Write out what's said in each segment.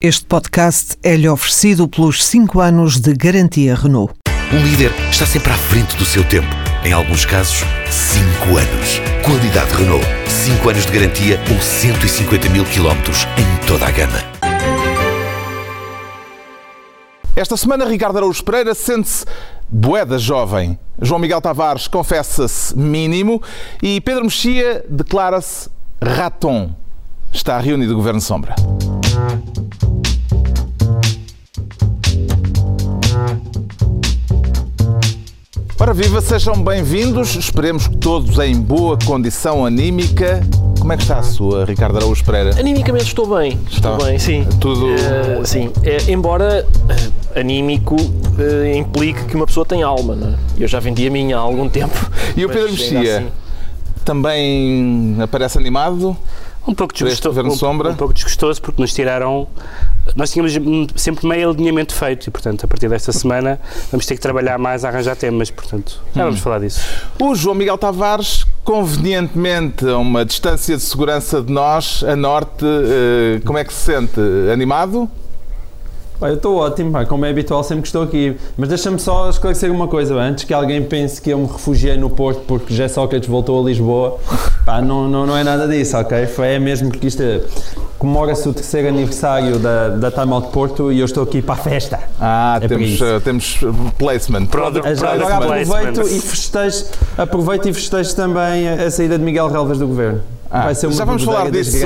Este podcast é-lhe oferecido pelos 5 anos de garantia Renault. Um líder está sempre à frente do seu tempo. Em alguns casos, 5 anos. Qualidade Renault. 5 anos de garantia ou 150 mil quilómetros em toda a gama. Esta semana, Ricardo Araújo Pereira sente-se boeda jovem. João Miguel Tavares confessa-se mínimo e Pedro Mexia declara-se raton. Está reunido o Governo Sombra. Ora viva, sejam bem-vindos. Esperemos que todos em boa condição anímica. Como é que está a sua, Ricardo Araújo Pereira? Animicamente estou bem. Estou Está bem, sim. tudo- Eh, sim. Eh, embora eh, anímico eh, implique que uma pessoa tem alma, não é? Eu já vendi a minha há algum tempo. E o mas Pedro ainda Mexia? assim- Também aparece animado? Um pouco desgostoso, um, um pouco desgostoso porque nos tiraram. Nós tínhamos sempre meio alinhamento feito e, portanto, a partir desta semana vamos ter que trabalhar mais a arranjar temas, portanto, já Hum. vamos falar disso. O João Miguel Tavares, convenientemente a uma distância de segurança de nós, a norte, eh, como é que se sente? Animado? Eu estou ótimo, pá, como é habitual sempre que estou aqui. Mas deixa-me só esclarecer uma coisa antes que alguém pense que eu me refugiei no Porto porque José Sócrates voltou a Lisboa. Pá, não, não, não é nada disso, ok? Foi é mesmo porque isto comemora-se o terceiro aniversário da, da Time Out Porto e eu estou aqui para a festa. Ah, É temos, eh, temos placement. Product Já agora placement. aproveito e festejo, aproveito e festejo também a, a saída de Miguel Relvas do Governo. Ah, Vai ser uma já vamos falar disso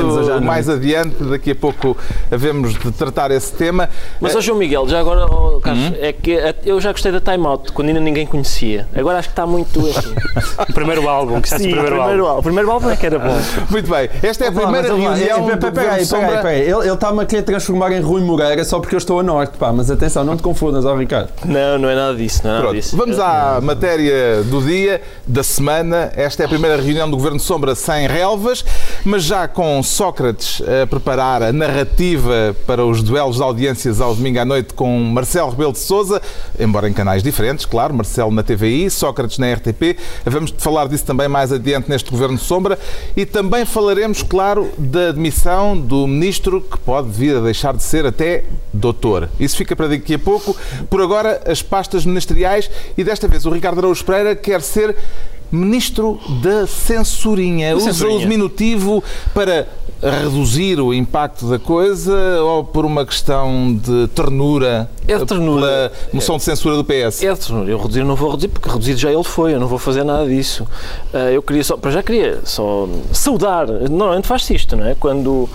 mais adiante, daqui a pouco havemos de tratar esse tema. Mas, ó João Miguel, já agora, ó, Carlos, Uhum. é que eu já gostei da Time Out, quando ainda ninguém conhecia. Agora acho que está muito. Assim. O primeiro álbum, que Sim, o primeiro, primeiro álbum. álbum. O primeiro álbum é que era bom. Muito bem, esta é a primeira reunião é, peraí, peraí, peraí. Ele está-me a querer transformar em Rui Moreira só porque eu estou a norte, pá. Mas atenção, não te confundas, ó Ricardo. Não, não é nada disso, não é nada Pronto, disso. vamos à matéria do dia, da semana. Esta é a primeira reunião do Governo Sombra sem mas já com Sócrates a preparar a narrativa para os duelos de audiências ao domingo à noite com Marcelo Rebelo de Sousa, embora em canais diferentes, claro, Marcelo na TVI, Sócrates na RTP. Vamos falar disso também mais adiante neste Governo Sombra e também falaremos, claro, da admissão do Ministro que pode vir a deixar de ser até doutor. Isso fica para daqui a pouco. Por agora, as pastas ministeriais e desta vez o Ricardo Araújo Pereira quer ser Ministro da Censurinha. Usa o diminutivo para reduzir o impacto da coisa ou por uma questão de ternura? É de ternura. Pela moção de censura do PS? É de ternura. Eu reduzir não vou reduzir, porque reduzido já ele foi, eu não vou fazer nada disso. Ah, eu queria só, para já queria só saudar, normalmente faz-se isto, não é? Quando,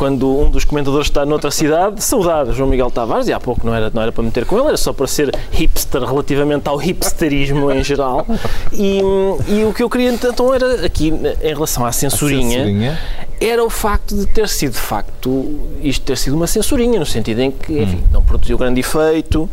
quando um dos comentadores está noutra cidade, saudar João Miguel Tavares, e há pouco não era, não era para meter com ele, era só para ser hipster relativamente ao hipsterismo em geral. E, e o que eu queria então era, aqui em relação à censurinha, censurinha. Era o facto de ter sido, de facto, isto ter sido uma censurinha, no sentido em que, enfim, não produziu grande efeito,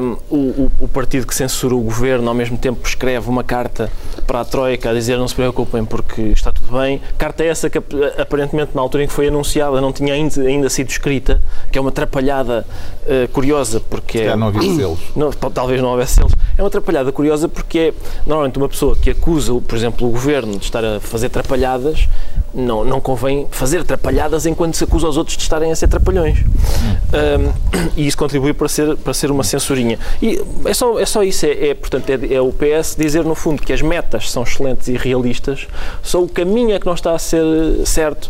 hum, o, o- partido que censura o governo, ao mesmo tempo, escreve uma carta para a Troika a dizer não se preocupem porque está tudo bem. Carta essa que, ap- aparentemente, na altura em que foi anunciada, não tinha ainda, ainda sido escrita, que é uma atrapalhada eh, curiosa, porque Já é... não havia selos. Não, tal- talvez não houvesse selos. É uma atrapalhada curiosa porque é normalmente uma pessoa que acusa, por exemplo, o governo de estar a fazer atrapalhadas, não, não convém fazer atrapalhadas enquanto se acusa os outros de estarem a ser trapalhões. Um, e isso contribui para ser, para ser uma censurinha. E é só, é só isso, é, é, portanto, é, é o PS dizer no fundo que as metas são excelentes e realistas, só o caminho é que não está a ser certo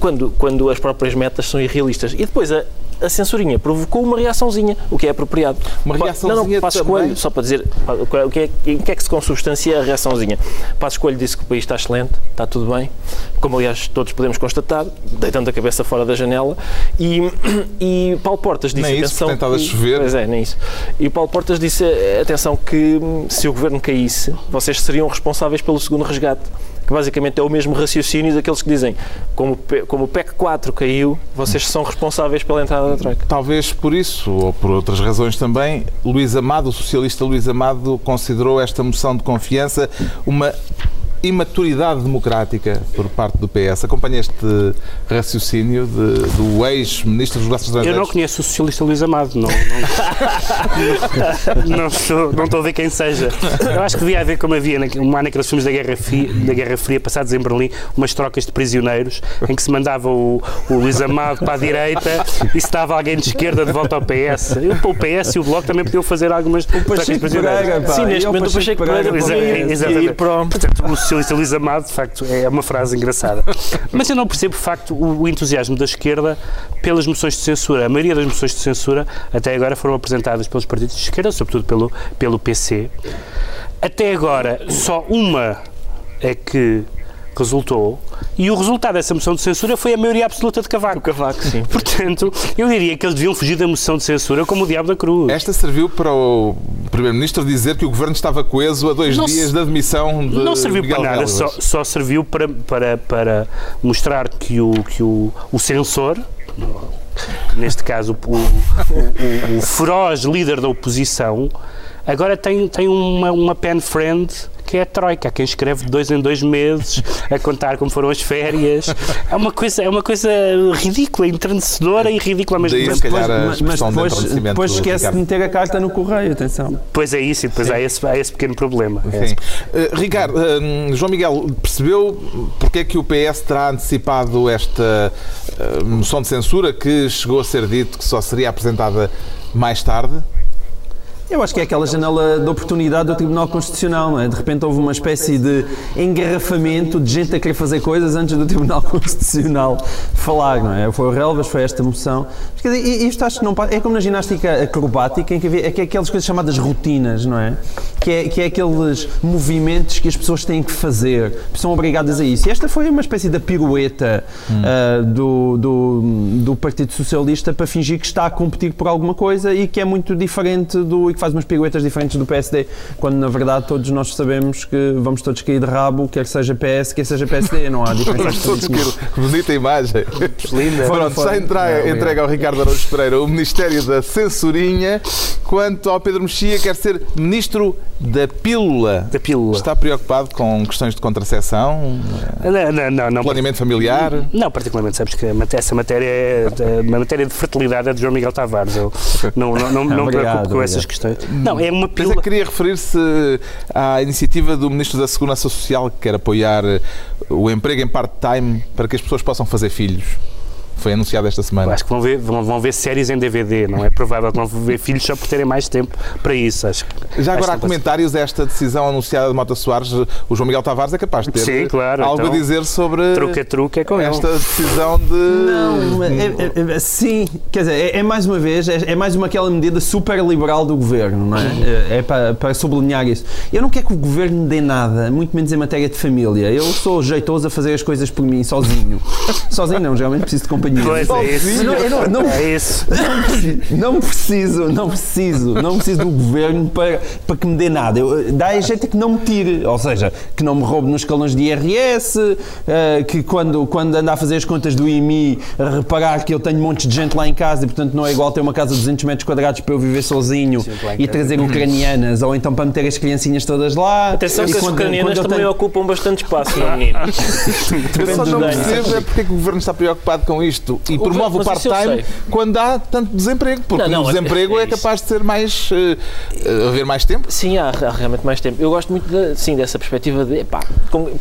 quando, quando as próprias metas são irrealistas. E depois a, a censurinha provocou uma reaçãozinha, o que é apropriado. Uma reaçãozinha Não, não, Passos também? Coelho, só para dizer pa- o que, é, em que é que se consubstancia a reaçãozinha. Passos Coelho disse que o país está excelente, está tudo bem, como aliás todos podemos constatar, deitando a cabeça fora da janela, e, e Paulo Portas disse, Nem isso, atenção, porque tem estado a que- chover. Pois é, nem isso. E o Paulo Portas disse, atenção, que se o governo caísse, vocês seriam responsáveis pelo segundo resgate. Que basicamente é o mesmo raciocínio daqueles que dizem, como, como o PEC 4 caiu, vocês são responsáveis pela entrada da Troika. Talvez por isso, ou por outras razões também, Luís Amado, o socialista Luís Amado, considerou esta moção de confiança uma imaturidade democrática por parte do PS. Acompanha este raciocínio de- do ex-ministro dos Negócios Eu Estrangeiros? não conheço o socialista Luís Amado, não, não, não, estou, não estou a ver quem seja. Eu acho que devia haver, como havia na, um, há naqueles filmes da Guerra, Fria, da Guerra Fria passados em Berlim, umas trocas de prisioneiros em que se mandava o, o Luís Amado para a direita e se dava alguém de esquerda de volta ao PS. Eu, o PS e o Bloco também podiam fazer algumas trocas de prisioneiros. Sim, neste momento o Pacheco Pereira podia- exatamente. ir para o- Portanto, socialista Luís Amado, de facto, é uma frase engraçada. Mas eu não percebo, de facto, o, entusiasmo da esquerda pelas moções de censura. A maioria das moções de censura, até agora, foram apresentadas pelos partidos de esquerda, sobretudo pelo, pelo PC. Até agora, só uma é que resultou, e o resultado dessa moção de censura foi a maioria absoluta de Cavaco. O Cavaco, sim. Portanto, eu diria que eles deviam fugir da moção de censura como o diabo da cruz. Esta serviu para o Primeiro-Ministro dizer que o Governo estava coeso a dois Não dias se- da demissão de não serviu Miguel para nada, só, só serviu para, para, para mostrar que o, que o, o censor, neste caso o, o, o- o feroz líder da oposição, agora tem, tem uma, uma pen friend que é a Troika, quem escreve de dois em dois meses, a contar como foram as férias. É uma coisa, é uma coisa ridícula, entrenecedora e ridícula ao mesmo Daí, tempo. se calhar, a mas, mas expressão de depois, depois esquece de meter a carta no correio, atenção. Pois é isso, e depois há esse, há esse pequeno problema. É Sim. Eh, Ricardo, eh, João Miguel, percebeu porque é que o PS terá antecipado esta eh, moção de censura que chegou a ser dito que só seria apresentada mais tarde? Eu acho que é aquela janela de oportunidade do Tribunal Constitucional, não é? De repente houve uma espécie de engarrafamento de gente a querer fazer coisas antes do Tribunal Constitucional falar, não é? Foi o Relvas, foi esta moção. Mas, quer dizer, isto acho que não. É como na ginástica acrobática, em que havia, é que é aquelas coisas chamadas rotinas, não é? Que, é? que é aqueles movimentos que as pessoas têm que fazer, são obrigadas a isso. E esta foi uma espécie da pirueta ah, do, do, do Partido Socialista para fingir que está a competir por alguma coisa e que é muito diferente do. Que faz umas piruetas diferentes do PSD, quando na verdade todos nós sabemos que vamos todos cair de rabo, quer seja PS, quer seja PSD, não há diferença. Todos cair. Bonita imagem. Linda. Pronto, foi. já entra, Não, obrigado. entrega ao Ricardo Araújo Pereira o Ministério da Censurinha, quanto ao Pedro Mexia quer ser Ministro da Pílula. Da pílula. Está preocupado com questões de contracepção, Não, não, não, não, planeamento familiar? Não, particularmente, sabes que a essa matéria, é, uma matéria de fertilidade é de João Miguel Tavares. Eu não, não, não, não me Obrigado, preocupo com obrigado. essas questões. Não, é uma Pensei pílula. que queria referir-se à iniciativa do Ministro da Segurança Social que quer apoiar o emprego em part-time para que as pessoas possam fazer filhos. Foi anunciado esta Eu semana. Acho que vão ver, vão, vão ver séries em DVD, não é provável que vão ver filhos só por terem mais tempo para isso. Acho, que- Já acho agora há comentários a esta decisão anunciada de Mota Soares. O João Miguel Tavares é capaz de ter Sim, claro, algo então, a dizer sobre Truque-truque é com ele. esta decisão de. Não, mas é- é- é- sim, quer dizer, é, é mais uma vez, é, é mais uma aquela medida super liberal do governo, não é? É, é para, para sublinhar isso. Eu não quero que o governo me dê nada, muito menos em matéria de família. Eu sou jeitoso a fazer as coisas por mim, sozinho. Sozinho não, geralmente preciso de companhia. Pois é isso. Não- eu não- não- É isso. Não preciso, não preciso, não preciso do governo para, para que me dê nada. Eu, dá a jeito que não me tire, ou seja, que não me roube nos escalões de IRS, eh, que quando, quando anda a fazer as contas do IMI, a reparar que eu tenho montes de gente lá em casa e, portanto, não é igual ter uma casa de 200 metros quadrados para eu viver sozinho e casa. trazer ucranianas, ou então para meter as criancinhas todas lá. Atenção E que as ucranianas também tenho- ocupam bastante espaço, não menino? Eu só não percebo é porque é que o governo está preocupado com isto e promove o eu part-time quando há tanto desemprego. Porque Não, não, o é- desemprego é é, isso. capaz de ser mais. eh, haver mais tempo. Sim, há, há realmente mais tempo. Eu gosto muito da- sim, dessa perspectiva de, epá,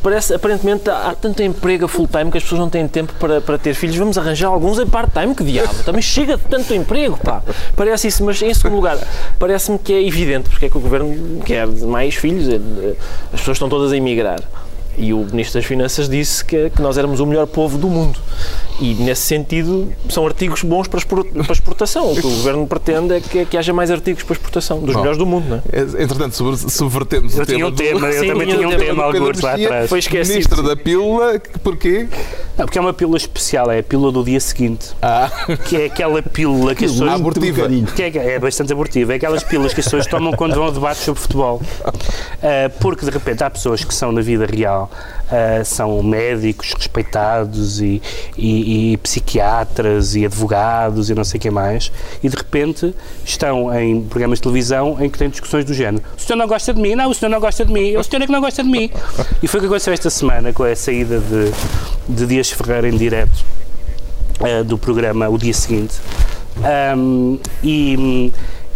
parece, aparentemente há, há tanto emprego a full time que as pessoas não têm tempo para, para ter filhos. Vamos arranjar alguns em part-time, que diabo. Também chega de tanto emprego, pá. Parece isso, mas em segundo lugar, parece-me que é evidente porque é que o governo quer mais filhos. eh, As pessoas estão todas a emigrar. E o Ministro das Finanças disse que, que nós éramos o melhor povo do mundo. E, nesse sentido, são artigos bons para expor- para exportação. O que o Governo pretende é que, que haja mais artigos para exportação, dos Bom. melhores do mundo, não é? Eh, Entretanto, subvertemos Eu o tema. tinha um do- tema, eu Sim, também tinha um tema tema do alguns lá atrás. Foi esquecido. Ministro da pílula, porquê? Não, porque é uma pílula especial, é a pílula do dia seguinte, Ah, que é aquela pílula que as pessoas. abortiva. Que é, é bastante abortiva. É aquelas pílulas que as pessoas tomam quando vão a debates sobre futebol. Ah, porque de repente há pessoas que são na vida real Ah, são médicos respeitados e, e- e psiquiatras e advogados e não sei o que mais, e de repente estão em programas de televisão em que têm discussões do género: o senhor não gosta de mim? Não, o senhor não gosta de mim, o senhor é que não gosta de mim. E foi o que aconteceu esta semana com a saída de, de Dias Ferreira em direto eh, do programa o dia seguinte. Ahm, e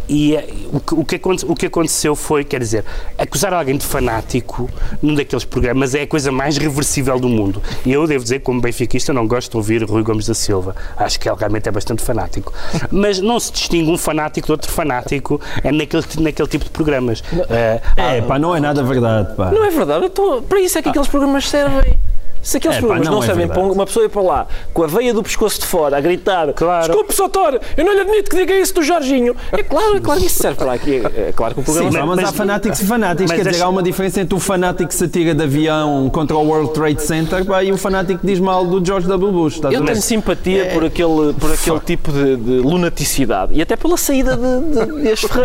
e eh, o, que, o, que aconte- o que aconteceu foi, quer dizer, acusar alguém de fanático num daqueles programas é a coisa mais reversível do mundo. E eu devo dizer, como benfiquista, não gosto de ouvir Rui Gomes da Silva. Acho que ele realmente é bastante fanático. Mas não se distingue um fanático de outro fanático é naquele, naquele tipo de programas. Eh, É, pá, não é nada verdade, pá. Não é verdade, tô- para isso é que aqueles programas servem. Se aqueles É, pá, programas não não, é servem para uma pessoa ir para lá com a veia do pescoço de fora a gritar Claro. Desculpe, Soutor, eu não lhe admito que diga isso do Jorginho. É claro, é claro que isso serve para aqui. É claro que o programa Sim, mas, mas- há fanáticos e fanáticos. Quer dizer, há uma diferença entre o fanático que se atira de avião contra o World Trade Center pá, e o fanático que diz mal do George W. Bush. Eu tenho simpatia É. por aquele, por aquele tipo de, de lunaticidade e até pela saída de, de, deste.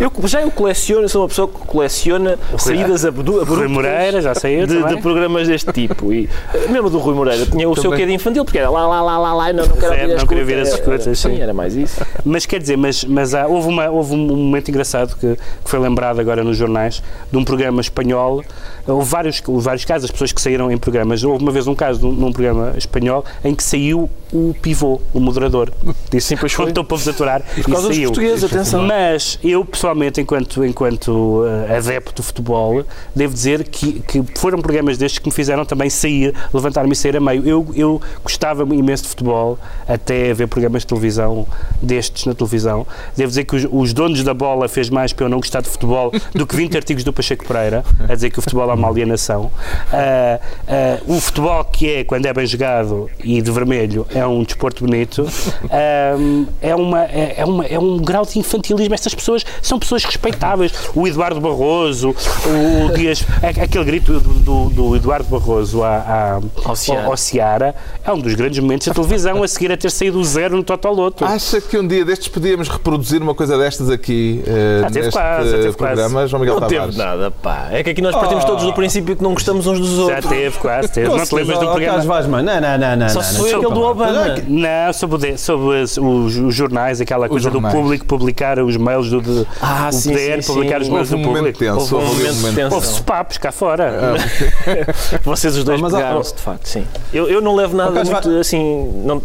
Eu, já eu coleciono, sou uma pessoa que coleciona saídas abruptas Rui Moreira, já saiu de, de programas deste tipo. E, eh, mesmo do Rui Moreira, tinha o seu Também. quê de infantil, porque era lá, lá, lá, lá, lá, e não, não quero as não queria ouvir escutas. as Era- escutas, Sim, era mais isso. Mas quer dizer, mas, mas há- houve, uma, houve um momento engraçado que, que foi lembrado agora nos jornais de um programa espanhol. Houve vários, vários casos, as pessoas que saíram em programas. Houve uma vez um caso num, num programa espanhol em que saiu o pivô, o moderador. Disse Sim, pois foi. Contou para vos aturar e, Por causa dos portugueses, atenção. Mas eu, pessoalmente, enquanto, enquanto eh, adepto de futebol, devo dizer que, que foram programas destes que me fizeram também sair, levantar-me e sair a meio. Eu, eu gostava imenso de futebol, até ver programas de televisão destes na televisão. Devo dizer que os, os donos da bola fez mais para eu não gostar de futebol do que 20 artigos do Pacheco Pereira, a dizer que o futebol é uma alienação. Ah, ah, o futebol que é, quando é bem jogado e de vermelho, é um desporto bonito, ah, é, uma, é, é uma, é um grau de infantilismo. Estas pessoas são pessoas respeitáveis. O Eduardo Barroso, o, Dias, a- aquele grito do, do- do Eduardo Barroso à, à, Ao Seara. ao Seara é um dos grandes momentos da televisão, a seguir a ter saído o zero no Totoloto. Acha que um dia destes podíamos reproduzir uma coisa destas aqui eh, Já teve neste quase, já teve programa, quase. João Miguel Não Tavares? teve nada, pá. É que aqui nós partimos todos do princípio que não gostamos uns dos Já outros. teve, quase teve. Não te lembras do Oh, programa? Vaz, mano. Não, não, não, não. Só não, se não, foi desculpa aquele do. Obama. Não, sobre, sobre os, os- jornais, aquela coisa do público publicar os mails do de, Ah, o sim, PDR sim, publicar sim. os mails do momento público. tenso. Houve um momento de tensão. Houve-se papos cá fora. Vocês os dois Mas há- pegaram-se, de facto, sim. Eu, eu não levo nada muito, assim, não,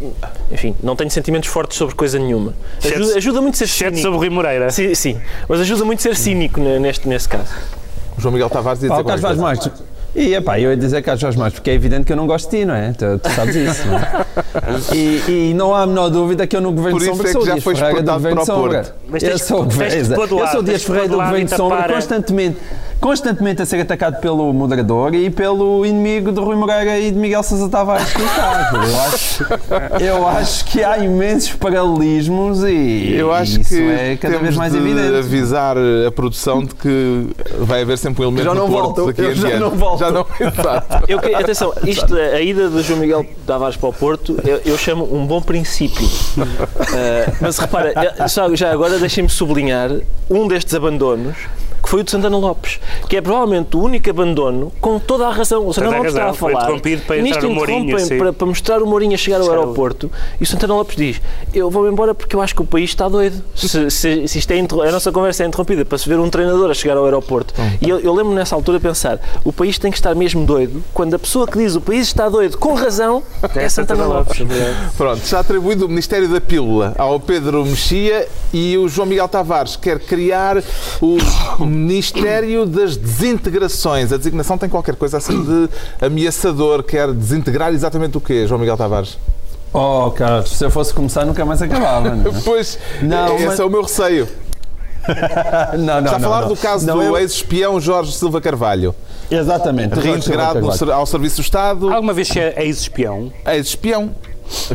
enfim, não tenho sentimentos fortes sobre coisa nenhuma. Ajuda, ajuda muito ser cínico. sobre o Rui Moreira. Sim, sim, mas ajuda muito ser cínico ne- neste, neste caso. João Miguel Tavares ia dizer o Carlos Vaz. E epá, eu ia dizer Carlos Vaz Marques, porque é evidente que eu não gosto de ti, não é? Tu, tu sabes isso, não é? E, e não há a menor dúvida que eu no Governo Por de isso Sombra é sou o já Dias foi Ferreira do Governo de o Sombra. Mas Eu sou, eu o Dias Ferreira do Governo de Sombra, constantemente, constantemente a ser atacado pelo moderador e pelo inimigo de Rui Moreira e de Miguel Sousa Tavares. Eu acho, eu acho que há imensos paralelismos e Eu acho isso que é cada temos vez mais de evidente. avisar a produção de que vai haver sempre um elemento Já não do Porto volto, daqui eu em já diante. não volto. Já não, exato. Eu, que- atenção, isto, a ida de João Miguel Tavares para o Porto, eu, eu chamo um bom princípio. Uh, mas repara, só- já agora deixem-me sublinhar um destes abandonos. Que foi o de Santana Lopes, que é provavelmente o único abandono com toda a razão. O Santana Lopes está a falar. para nisto o Mourinho, para, para mostrar o Mourinho a chegar ao aeroporto. E o Santana Lopes diz: Eu vou embora porque eu acho que o país está doido. Se, se- se isto é a nossa conversa é interrompida para se ver um treinador a chegar ao aeroporto. E eu, eu lembro nessa altura pensar: o país tem que estar mesmo doido quando a pessoa que diz o país está doido com razão é Santana Lopes. Pronto, já atribuído o Ministério da Pílula ao Pedro Mexia e o João Miguel Tavares quer criar o Ministério das Desintegrações. A designação tem qualquer coisa assim de ameaçador. Quer desintegrar exatamente o quê, João Miguel Tavares? Oh, Carlos, se eu fosse começar nunca mais acabava, não é? Pois, Não, esse mas- é o meu receio. Não, não, Está a falar não. do caso Não, do eu- ex-espião Jorge Silva Carvalho, Exatamente. reintegrado ao Serviço do Estado. Alguma vez que é ex-espião, Ex-espião.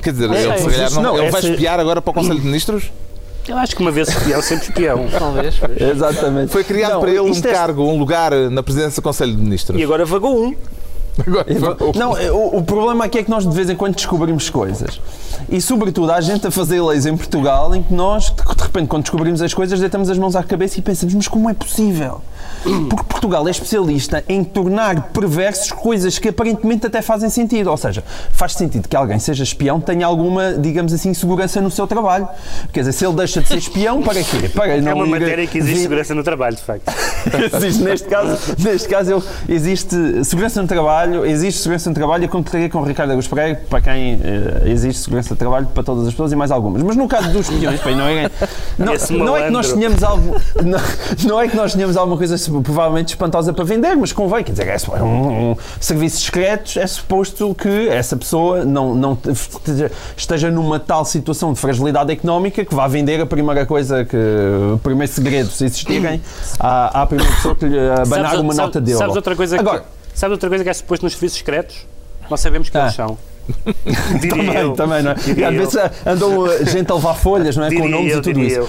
Quer dizer, ele, é, não, não, ele vai espiar agora para o Conselho de Ministros? Eu acho que uma vez espião, sempre espião. Talvez. Exatamente. Foi criado Não, para ele um é- cargo, um lugar na presidência do Conselho de Ministros. E agora vagou um. Agora, Não, o, o problema aqui é que nós de vez em quando descobrimos coisas. E, sobretudo, há gente a fazer leis em Portugal em que nós, de repente, quando descobrimos as coisas, deitamos as mãos à cabeça e pensamos, mas como é possível? Porque Portugal é especialista em tornar perversos coisas que aparentemente até fazem sentido. Ou seja, faz sentido que alguém seja espião tenha alguma, digamos assim, segurança no seu trabalho. Quer dizer, se ele deixa de ser espião, para quê? Para É uma ir- matéria que existe vir- segurança no trabalho, de facto. existe, neste caso, neste caso existe segurança no trabalho, existe segurança no trabalho, eu concordaria com o Ricardo Agus Pereira, para quem eh, existe segurança no trabalho para todas as pessoas e mais algumas. Mas no caso dos espiões, bem, não, é, não, não é que nós tenhamos algo, não, não é que nós tenhamos alguma coisa provavelmente espantosa para vender, mas convém, quer dizer, é um, um serviços secretos, é suposto que essa pessoa não, não esteja- numa tal situação de fragilidade económica que vá vender a primeira coisa que, o primeiro segredo, se existirem, à, à primeira pessoa que lhe abanar Sabes- uma sabes- nota de euro. Sabes outra coisa Agora, que, sabes outra coisa que é suposto nos serviços secretos? Nós sabemos que Ah. eles são. Também, eu. também, não é? Diria às eu. vezes andam uh, gente a levar folhas, não é? com Diria nomes eu, e tudo isso. eu.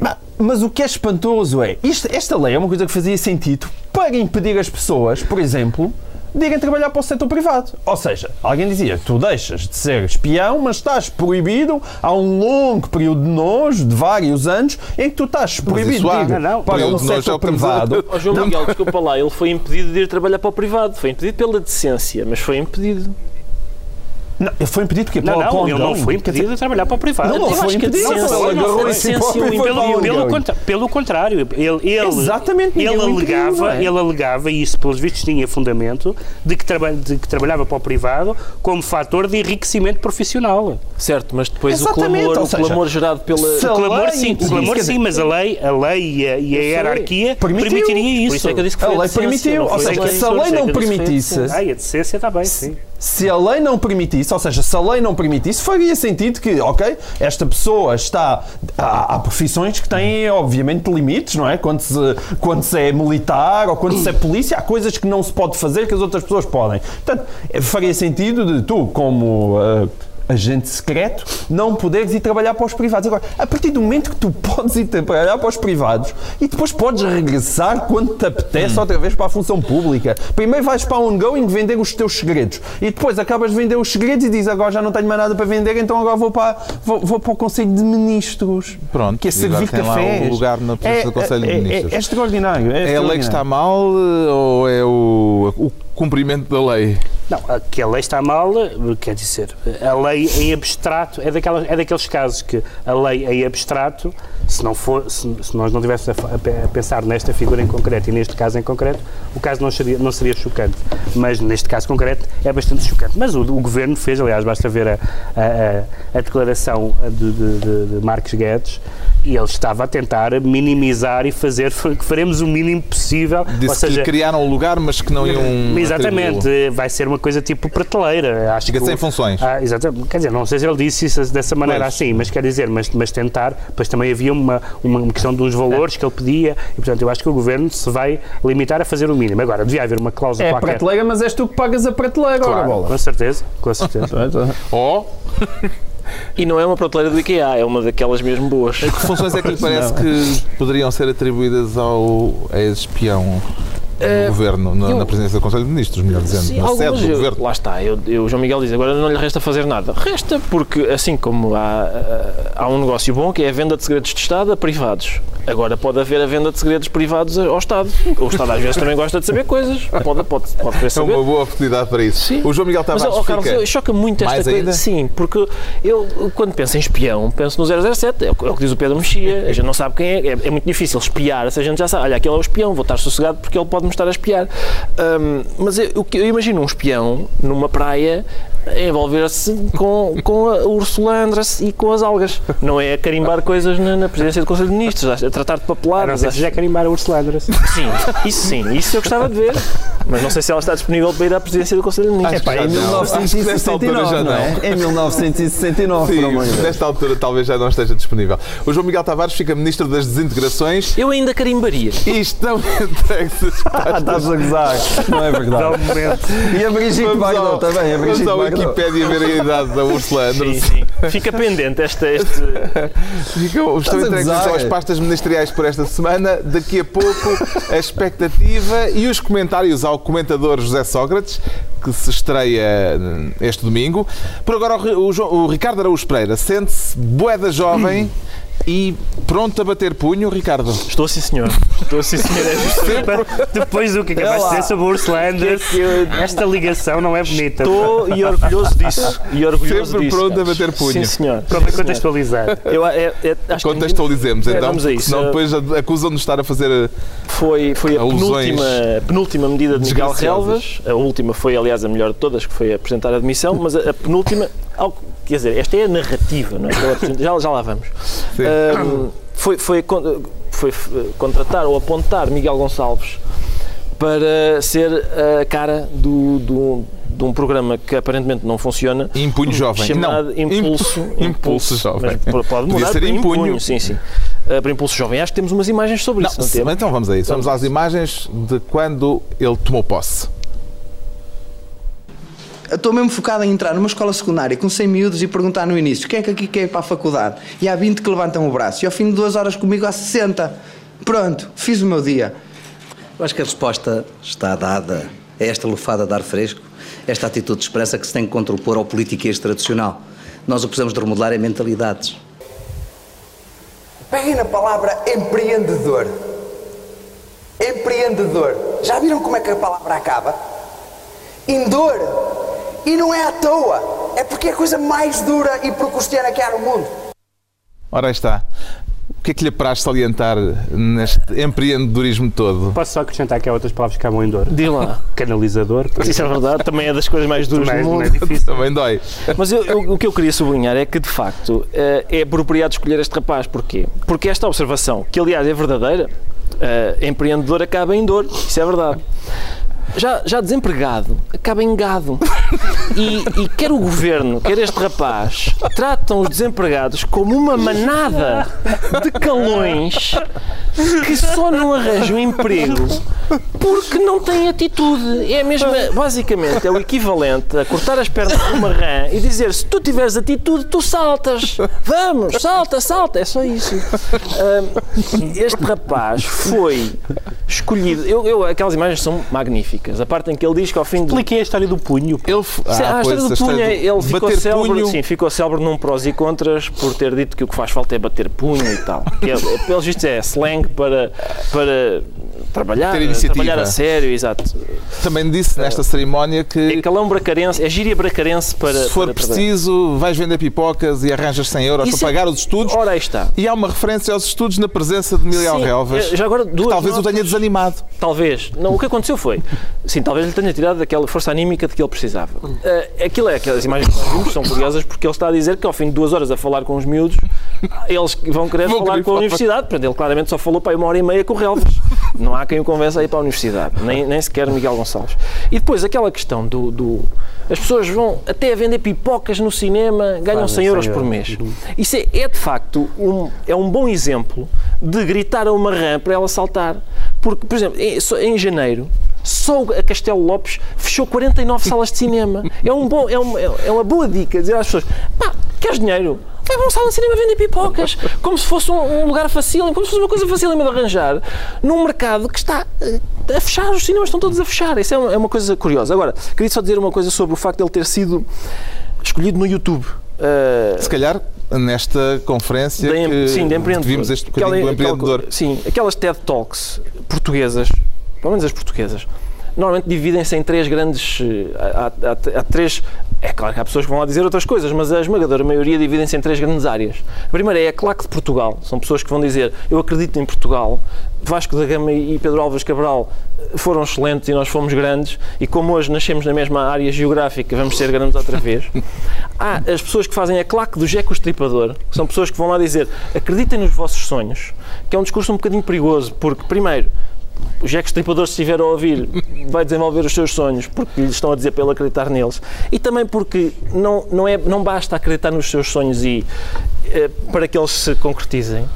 Mas- Mas o que é espantoso é, isto- esta lei é uma coisa que fazia sentido para impedir as pessoas, por exemplo, de irem trabalhar para o setor privado. Ou seja, alguém dizia, tu deixas de ser espião, mas estás proibido há um longo período de nojo, de vários anos, em que tu estás proibido há. de ir Não, não, para o setor privado. Ó João Miguel, desculpa lá, ele foi impedido de ir trabalhar para o privado. Foi impedido pela decência, mas foi impedido. Não, ele foi impedido porque Não, não, ele não foi impedido de trabalhar para o privado. Não, não Eu foi a impedido. não, agarrou a em si decência próprio o e foi impediu. para o Pelo, contra- pelo contrário, ele, ele, Exatamente, ele alegava, não é? ele alegava, e isso pelos vistos tinha fundamento, de que, traba- de que trabalhava para o privado como fator de enriquecimento profissional. Certo, mas depois o clamor, ou o seja, clamor gerado pela. O A clamor lei sim, o clamor sim, mas a lei, a lei e a, e a hierarquia Permitiu. permitiria isso. Por isso é que eu disse que A foi lei decência, permitiu, não ou seja, lei. se a lei não permitisse, a decência está bem, sim. Se a lei não permitisse, ou seja, se a lei não permitisse, faria sentido que, ok, esta pessoa está. Há, há profissões que têm, obviamente, limites, não é? Quando se, quando se é militar ou quando se é polícia, há coisas que não se pode fazer que as outras pessoas podem. Portanto, faria sentido de tu, como. eh, agente secreto, não poderes ir trabalhar para os privados. Agora, a partir do momento que tu podes ir trabalhar para os privados e depois podes regressar quando te apetece outra vez para a função pública. Primeiro vais para a ongoing vender os teus segredos e depois acabas de vender os segredos e dizes agora já não tenho mais nada para vender, então agora vou para, vou, vou para o Conselho de Ministros. Pronto, que é servir tem lá cafés. o lugar na presidência do Conselho de é- é- Ministros. É, extraordinário. É, É a lei que está mal eh, ou é o, o cumprimento da lei? Não, que a lei está mal, quer dizer, a lei em abstrato é, daquelas, é daqueles casos que a lei em abstrato, se, não for, se, se nós não estivéssemos a, a pe- a pensar nesta figura em concreto e neste caso em concreto, o caso não seria, não seria chocante. Mas neste caso concreto é bastante chocante. Mas o, o governo fez, aliás, basta ver a, a, a- declaração de, de, de, de Marcos Guedes. E ele estava a tentar minimizar e fazer que faremos o mínimo possível. Disse ou seja, que criaram um lugar, mas que não iam. Exatamente, atribuí-lo. vai ser uma coisa tipo prateleira. Acho Fica que sem o- funções. Ah, exatamente. Quer dizer, não sei se ele disse isso dessa maneira Pois. assim, mas quer dizer, mas, mas tentar, pois também havia uma, uma questão de uns valores que ele pedia e, portanto, eu acho que o governo se vai limitar a fazer o mínimo. Agora, devia haver uma cláusula É a qualquer. prateleira, mas és tu que pagas a prateleira, Claro, bola. com certeza, com certeza. Ou E não é uma prateleira do IKEA, é uma daquelas mesmo boas. que funções é que lhe parece que poderiam ser atribuídas ao ex-espião do governo, na, eu- na presidência do Conselho de Ministros, melhor dizendo, Sim, na sede algumas, do eu- governo? lá está, eu, eu, o João Miguel diz, agora não lhe resta fazer nada. Resta porque, assim como há, ah, há um negócio bom, que é a venda de segredos de Estado a privados. Agora pode haver a venda de segredos privados ao Estado. O Estado às vezes também gosta de saber coisas. Pode, pode, pode querer É saber. uma boa oportunidade para isso. Sim. O João Miguel Mas, Tavares ó, Carlos, fica... choca muito esta mais coisa. ainda? Sim, porque eu, quando penso em espião, penso no 007, é o que é o que diz o Pedro Mexia, a gente não sabe quem é, é, é muito difícil espiar, se a gente já sabe, olha, aquele é o espião, vou estar sossegado porque ele pode me estar a espiar. Hum, mas eu, eu imagino um espião numa praia envolver-se com, com a Ursula Andress e com as algas. Não é a carimbar coisas na, na presidência do Conselho de Ministros, a tratar de Eu não papeladas. sei se já carimbar a Ursula Andress. Sim, isso sim, isso eu gostava de ver. Mas não sei se ela está disponível para ir à presidência do Conselho de Ministros. Acho que Pá, em já não. Acho que nesta altura 1969, já não é? Em 1969, por amor de Sim, nesta altura talvez já não esteja disponível. O João Miguel Tavares fica Ministro das Desintegrações Eu ainda carimbaria. e estão entregues as estás a gozar. Não é verdade. E a Brigitte Bardot também. A Brigitte Bardot Wikipédia ver a idade da Ursula Sim, Anderson. sim. Fica pendente esta, este. Ficam, estão Estás a entregues gozar, então as é? pastas ministeriais por esta semana. Daqui a pouco a expectativa e os comentários ao comentador José Sócrates, que se estreia hum, este domingo. Por agora, o Ri- o, Ricardo Araújo Pereira sente-se boeda jovem e pronto a bater punho, Ricardo. Estou sim, senhor. Estou sim, senhor. É. Depois do que acabaste de dizer sobre o Ursula Anders, esta ligação não é bonita. Estou e orgulhoso disso. E orgulhoso Sempre disso. pronto a bater punho. Sim, senhor. Convém contextualizar. Eu, é, é, que Contextualizemos É, então, vamos a isso. senão depois acusam-nos de estar a fazer. foi, foi a penúltima, penúltima medida de Miguel. Relvas. A última foi, aliás, a melhor de todas, que foi apresentar a demissão, mas a, a penúltima, algo- quer dizer, esta é a narrativa, não é? Apresenta- Já, já lá vamos. Ahm, foi, foi, foi contratar ou apontar Miguel Gonçalves para ser a cara do, do- de um programa que aparentemente não funciona. Impunho jovem. Chamado não. Impulso. Impulso jovem. Mas pode Podia mudar ser para impunho. impunho. Sim, sim. Uh, para impulso jovem. Acho que temos umas imagens sobre Não, isso. Não se- temos? então vamos a isso. Vamos às imagens de quando ele tomou posse. Eu estou mesmo focado em entrar numa escola secundária com 100 miúdos e perguntar no início quem é que aqui quer ir para a faculdade. E há 20 que levantam o braço. E ao fim de duas horas comigo há 60. Pronto, fiz o meu dia. Eu acho que a resposta está dada a esta lufada de ar fresco, esta atitude de esperança que se tem que contrapor ao politiquês tradicional. Nós o que precisamos de remodelar é mentalidades. Peguem na palavra empreendedor. Empreendedor. Já viram como é que a palavra acaba? Indor. E não é à toa. É porque é a coisa mais dura e procustiana que há no mundo. Ora aí está. O que é que lhe apraz salientar neste empreendedorismo todo? Posso só acrescentar que há outras palavras que acabam em dor. Diz lá. Canalizador. Isso é verdade, também é das coisas mais duras Também do não é mundo. difícil. Também dói. Mas eu- eu- o que eu queria sublinhar é que, de facto, eh, é apropriado escolher este rapaz. Porquê? Porque esta observação, que aliás é verdadeira, eh, empreendedor acaba em dor. Isso é verdade. Já, já desempregado, acaba em gado. E, e quer o governo, quer este rapaz, tratam os desempregados como uma manada de calões que só não arranjam emprego porque não têm atitude. É mesmo, basicamente, é o equivalente a cortar as pernas de uma rã e dizer se tu tiveres atitude, tu saltas. Vamos, salta, salta. É só isso. Ahm, este rapaz foi escolhido. Eu, eu- aquelas imagens são magníficas. A parte em que ele diz que ao fim de Expliquei a história do punho. Ele, Ah, a pois, história do punho, história do- ele ficou célebre, punho. sim, ficou célebre num prós e contras por ter dito que o que faz falta é bater punho e tal. Que é, pelos vistos é slang para, para trabalhar, Ter iniciativa. trabalhar a sério, exato. Também disse nesta cerimónia É que calão bracarense, é gíria bracarense para. se for para preciso, vais vender pipocas e arranjas 100 euros Isso para é- pagar os estudos. Ora, aí está. E há uma referência aos estudos na presença de Miguel Relvas. eh, já agora duas talvez o notas. tenha desanimado. Talvez. Não, o que aconteceu foi. Sim, talvez lhe tenha tirado daquela força anímica de que ele precisava. Eh, aquilo é, aquelas imagens que nós vimos são curiosas porque ele está a dizer que ao fim de duas horas a falar com os miúdos, eles vão querer falar com a universidade. Portanto, ele claramente só falou para aí uma hora e meia com o Relvas. Não há quem o convença a ir para a universidade, nem, nem sequer Miguel Gonçalves. E depois aquela questão do. do- as pessoas vão até a vender pipocas no cinema, ganham Fazem 100 euros 100 por mês. Isso é, é de facto um, é um bom exemplo de gritar a uma rã para ela saltar. Porque, por exemplo, em, em janeiro, só a Castelo Lopes fechou 49 salas de cinema. É, um bom, é, uma, é uma boa dica dizer às pessoas: pá, queres dinheiro? Vai para uma sala de cinema vender pipocas, como se fosse um, um lugar fácil, como se fosse uma coisa facílima de arranjar, num mercado que está eh, a fechar, os cinemas estão todos a fechar. Isso é uma, é uma coisa curiosa. Agora, queria só dizer uma coisa sobre o facto de ele ter sido escolhido no YouTube. Eh, Se calhar, nesta conferência da que sim, de empreendedor. vimos este bocadinho Aquela- do empreendedor. aquela- sim, aquelas TED Talks portuguesas, pelo menos as portuguesas, normalmente dividem-se em três grandes. eh, Há, há- há três. É claro que há pessoas que vão lá dizer outras coisas, mas a esmagadora maioria dividem-se em três grandes áreas. A primeira é a claque de Portugal. São pessoas que vão dizer: Eu acredito em Portugal. Vasco da Gama e Pedro Álvares Cabral eh, foram excelentes e nós fomos grandes, e como hoje nascemos na mesma área geográfica, vamos ser grandes outra vez. Há as pessoas que fazem a claque do Jeco Estripador, que são pessoas que vão lá dizer acreditem nos vossos sonhos, que é um discurso um bocadinho perigoso, porque, primeiro, o Jeco Estripador, se estiver a ouvir, vai desenvolver os seus sonhos, porque lhe estão a dizer para ele acreditar neles. E também porque não, não, é, não basta acreditar nos seus sonhos e, eh, para que eles se concretizem.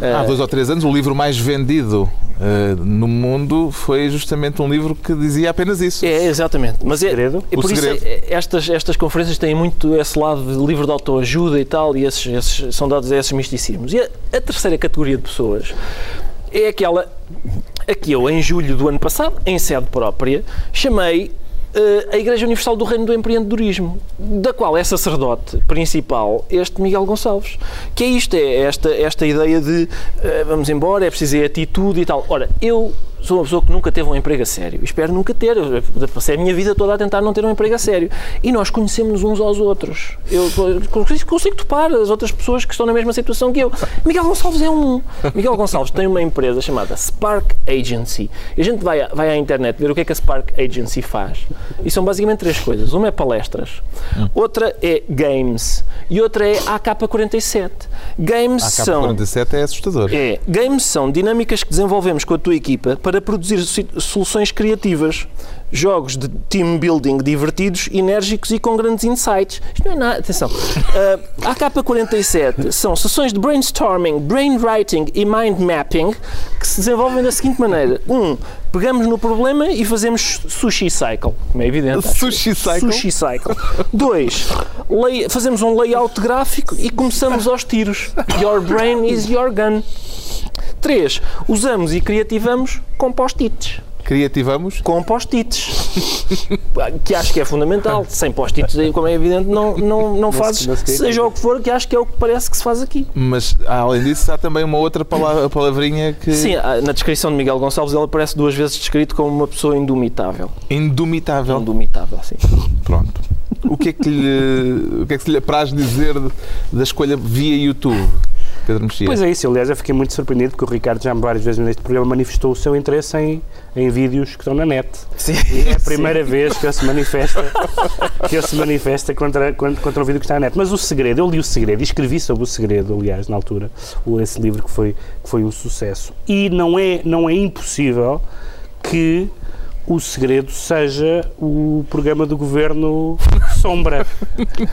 Há dois ou três anos, o livro mais vendido eh, no mundo foi justamente um livro que dizia apenas isso. É, exatamente. Mas é, Segredo? é O por isso segredo. é- estas, estas conferências têm muito esse lado de livro de autoajuda e tal, e esses, esses- são dados a esses misticismos. E a, a terceira categoria de pessoas é aquela a que eu, em julho do ano passado, em sede própria, chamei eh, a Igreja Universal do Reino do Empreendedorismo, da qual é sacerdote principal este Miguel Gonçalves. Que é isto, é esta, esta ideia de eh, vamos embora, é preciso é atitude e tal. Ora, eu sou uma pessoa que nunca teve um emprego a sério. Espero nunca ter. Eu passei a minha vida toda a tentar não ter um emprego a sério. E nós conhecemos uns aos outros. Eu consigo- topar as outras pessoas que estão na mesma situação que eu. Miguel Gonçalves é um. Miguel Gonçalves tem uma empresa chamada Spark Agency. E a gente vai, à- vai à internet ver o que é que a Spark Agency faz. E são basicamente três coisas. Uma é palestras, outra é games e outra é AK-47. Games A são. K47 é assustador. É, games são dinâmicas que desenvolvemos com a tua equipa para produzir soluções criativas. Jogos de team building divertidos, enérgicos e com grandes insights. Isto não é nada. Atenção. Uh, a AK-47 são sessões de brainstorming, brainwriting e mind mapping que se desenvolvem da seguinte maneira: um, pegamos no problema e fazemos sushi cycle, como é evidente. Sushi cycle? Sushi cycle. Dois, lay- fazemos um layout gráfico e começamos aos tiros. Your brain is your gun. Três, usamos e criativamos com post-its. Criativamos. Com post-its. que acho que é fundamental. Sem post-its, como é evidente, não, não, não fazes, não se criativa. seja o que for, que acho que é o que parece que se faz aqui. Mas, além disso, há também uma outra palavra, palavrinha que. Sim, ah, na descrição de Miguel Gonçalves ele aparece duas vezes descrito como uma pessoa indumitável. Indumitável. Indumitável, sim. Pronto. O que é que lhe, o que é que se lhe apraz dizer da escolha via YouTube, Pedro Mexia? Pois é isso, aliás, eu fiquei muito surpreendido porque o Ricardo já várias vezes neste programa manifestou o seu interesse em, em vídeos que estão na net. Sim. E é a primeira vez que ele se manifesta, que ele se manifesta contra, contra, contra o vídeo que está na net. Mas o segredo, eu li o segredo e escrevi sobre o segredo, aliás, na altura, esse livro que foi, que foi um sucesso. E não é, não é impossível que o segredo seja o programa do governo sombra.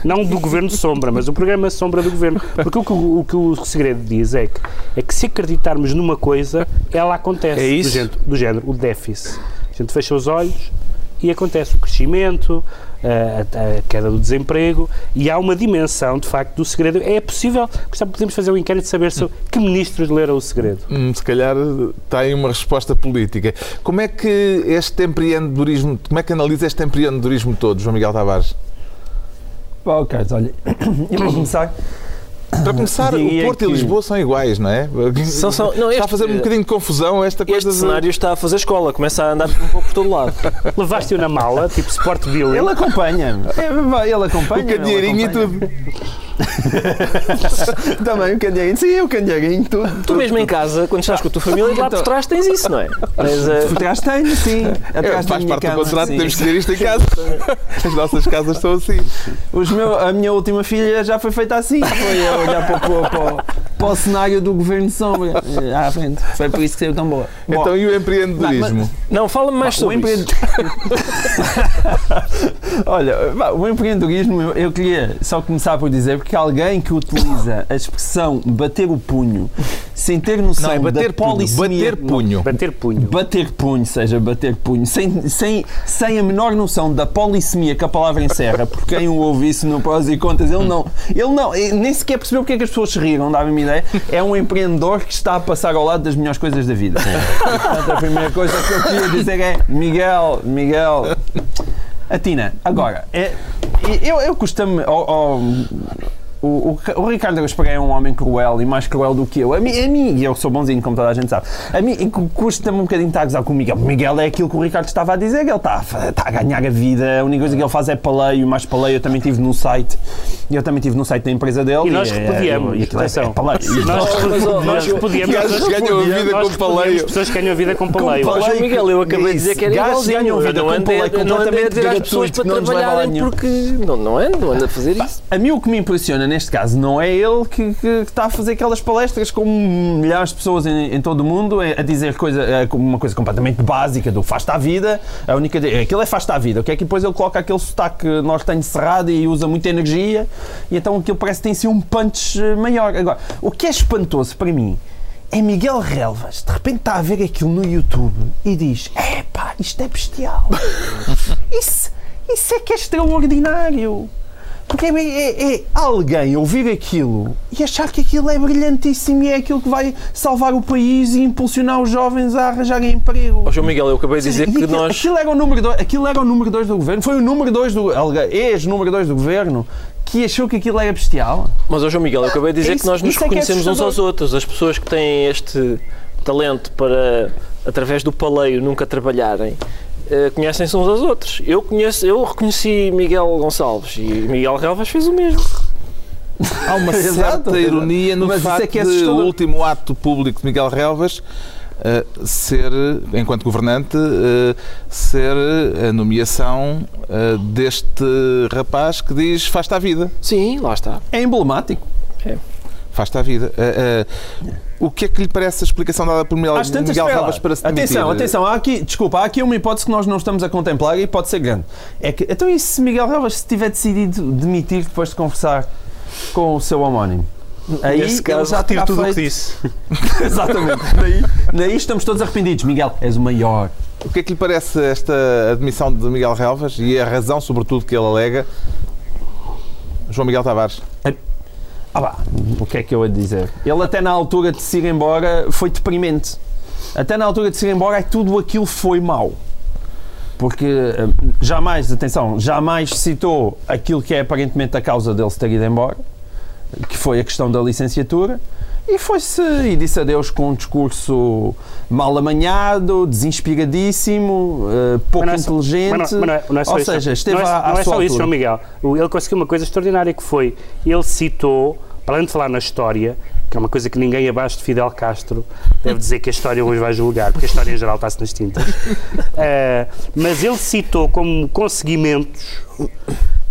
Não do governo sombra, mas o programa sombra do governo. Porque o que o, o, que o segredo diz é que, é que se acreditarmos numa coisa, ela acontece. É isso? Do género, do género, o déficit. A gente fecha os olhos e acontece o crescimento, a, a- queda do desemprego e há uma dimensão, de facto, do segredo. É possível, gostava- podemos fazer um inquérito de saber sobre que ministros leram o segredo. Hum, se calhar tem uma resposta política. Como é que este empreendedorismo, como é que analisa este empreendedorismo todo, João Miguel Tavares? Pá, Carlos, olha, eu vou começar. Para começar, o Porto e que- Lisboa são iguais, não é? São- são- não, Está a este- fazer um bocadinho de confusão esta coisa Este de- cenário está a fazer escola, começa a andar um pouco por todo lado. Levaste-o na mala, tipo Sport Billy. Ele acompanha-me. É, vai, ele acompanha o candeeirinho e tudo. Também o candeeirinho. Sim, o candeeirinho, tudo. Tu mesmo em casa, quando estás com a tua família, lá por trás tens isso, não é? Tens, eh, Por trás tenho, sim. É, Atrás da faz parte do cama, contrato, sim. temos que ter isto em casa. As nossas casas são assim. Os meu, a minha última filha já foi feita assim. Foi a olhar para, o- para, o- para o cenário do governo de sombra. eh, À frente. Foi por isso que saiu tão boa. Bom, Então, e o empreendedorismo? Não, fala-me mais o sobre empreende- isso. Olha, vá, o empreendedorismo, eu, eu queria só começar por dizer porque alguém que utiliza a expressão bater o punho sem ter noção Não, é bater da punho. polissemia... Bater punho. Bater punho. Bater punho, seja bater punho, sem, sem, sem a menor noção da polissemia que a palavra encerra, porque quem o ouve isso no prós e contas, ele não, ele não, nem sequer percebeu porque é que as pessoas se riram, dava-me uma ideia. É um empreendedor que está a passar ao lado das melhores coisas da vida. Portanto, a primeira coisa que eu queria dizer é Miguel, Miguel. Atina, agora, é, eu, eu costumo. oh, oh, o, o, o Ricardo Gaspar é um homem cruel e mais cruel do que eu. A mim, a mim e eu sou bonzinho, como toda a gente sabe. A mim cu- custa-me um bocadinho estar a gozar com o Miguel. O Miguel é aquilo que o Ricardo estava a dizer, ele está, a- está a ganhar a vida. A única coisa que ele faz é paleio, mais paleio. Eu também estive no site, eu também estive no site da empresa dele. E nós é- repudiamos, e aquilo é- atenção. é paleio. Nós, nós repudiamos Gajos ganham a vida com paleio. pessoas que ganham a vida com paleio. paleio. João Miguel, eu acabei de dizer que era Gajos igualzinho. ganham vida com paleio completamente dizer às pessoas gratuito, para que não nos leva a nenhum. porque não, não ando a fazer isso. A mim o que me impressiona neste caso não é ele que, que está a fazer aquelas palestras com milhares de pessoas em, em todo o mundo é a dizer coisa, é uma coisa completamente básica do faz-te à vida. A única, aquilo é faz-te à vida. O que é que depois ele coloca aquele sotaque nortenho cerrado e usa muita energia e então aquilo parece que tem assim um punch eh, maior. Agora, o que é espantoso para mim é Miguel Relvas. De repente está a ver aquilo no YouTube e diz: Epá, isto é bestial. Isso, isso é que é extraordinário. Porque é, é- é alguém ouvir aquilo e achar que aquilo é brilhantíssimo e é aquilo que vai salvar o país e impulsionar os jovens a arranjarem emprego. Ó João Miguel, eu acabei de dizer que aquilo, nós. aquilo era o número 2 aquilo era o número dois do governo, foi o número 2 do ex-número 2 do governo que achou que aquilo era bestial. Mas, ó João Miguel, eu acabei de dizer É isso- que nós nos é é reconhecemos uns aos outros. As pessoas que têm este talento para, através do paleio, nunca trabalharem, eh, conhecem-se uns aos outros. Eu conheço, eu reconheci Miguel Gonçalves e Miguel Relvas fez o mesmo. Há uma certa ironia no Mas isso facto é que é de o último ato público de Miguel Relvas eh, ser, enquanto governante, eh, ser a nomeação deste rapaz que diz faz-te à vida. Sim, lá está. É emblemático. Faz-te à vida. O que é que lhe parece a explicação dada por Miguel, tantas, Miguel. Relvas para se demitir? Atenção, atenção, há aqui, desculpa, há aqui uma hipótese que nós não estamos a contemplar e pode ser grande. É que, então e se Miguel Relvas se tiver decidido demitir depois de conversar com o seu homónimo? Aí Nesse caso, já retiro terá tudo o que disse. Exatamente. Daí, daí estamos todos arrependidos. Miguel, és o maior. O que é que lhe parece esta admissão de Miguel Relvas e a razão, sobretudo, que ele alega? João Miguel Tavares. Ah pá, o que é que eu ia dizer? Ele até na altura de se ir embora foi deprimente. Até na altura de se ir embora tudo aquilo foi mau. Porque eh, jamais, atenção, jamais citou aquilo que é aparentemente a causa dele se ter ido embora, que foi a questão da licenciatura, e foi-se e disse adeus com um discurso mal amanhado, desinspiradíssimo, eh, pouco Mas é só- inteligente. mas não- mas não é- é Ou isso. seja, esteve não é, à, à não é só isso. João Miguel. Ele conseguiu uma coisa extraordinária que foi, ele citou, para além de falar na história, que é uma coisa que ninguém abaixo de Fidel Castro deve dizer que a história hoje vai julgar, porque a história em geral está-se nas tintas. Eh, mas ele citou como conseguimentos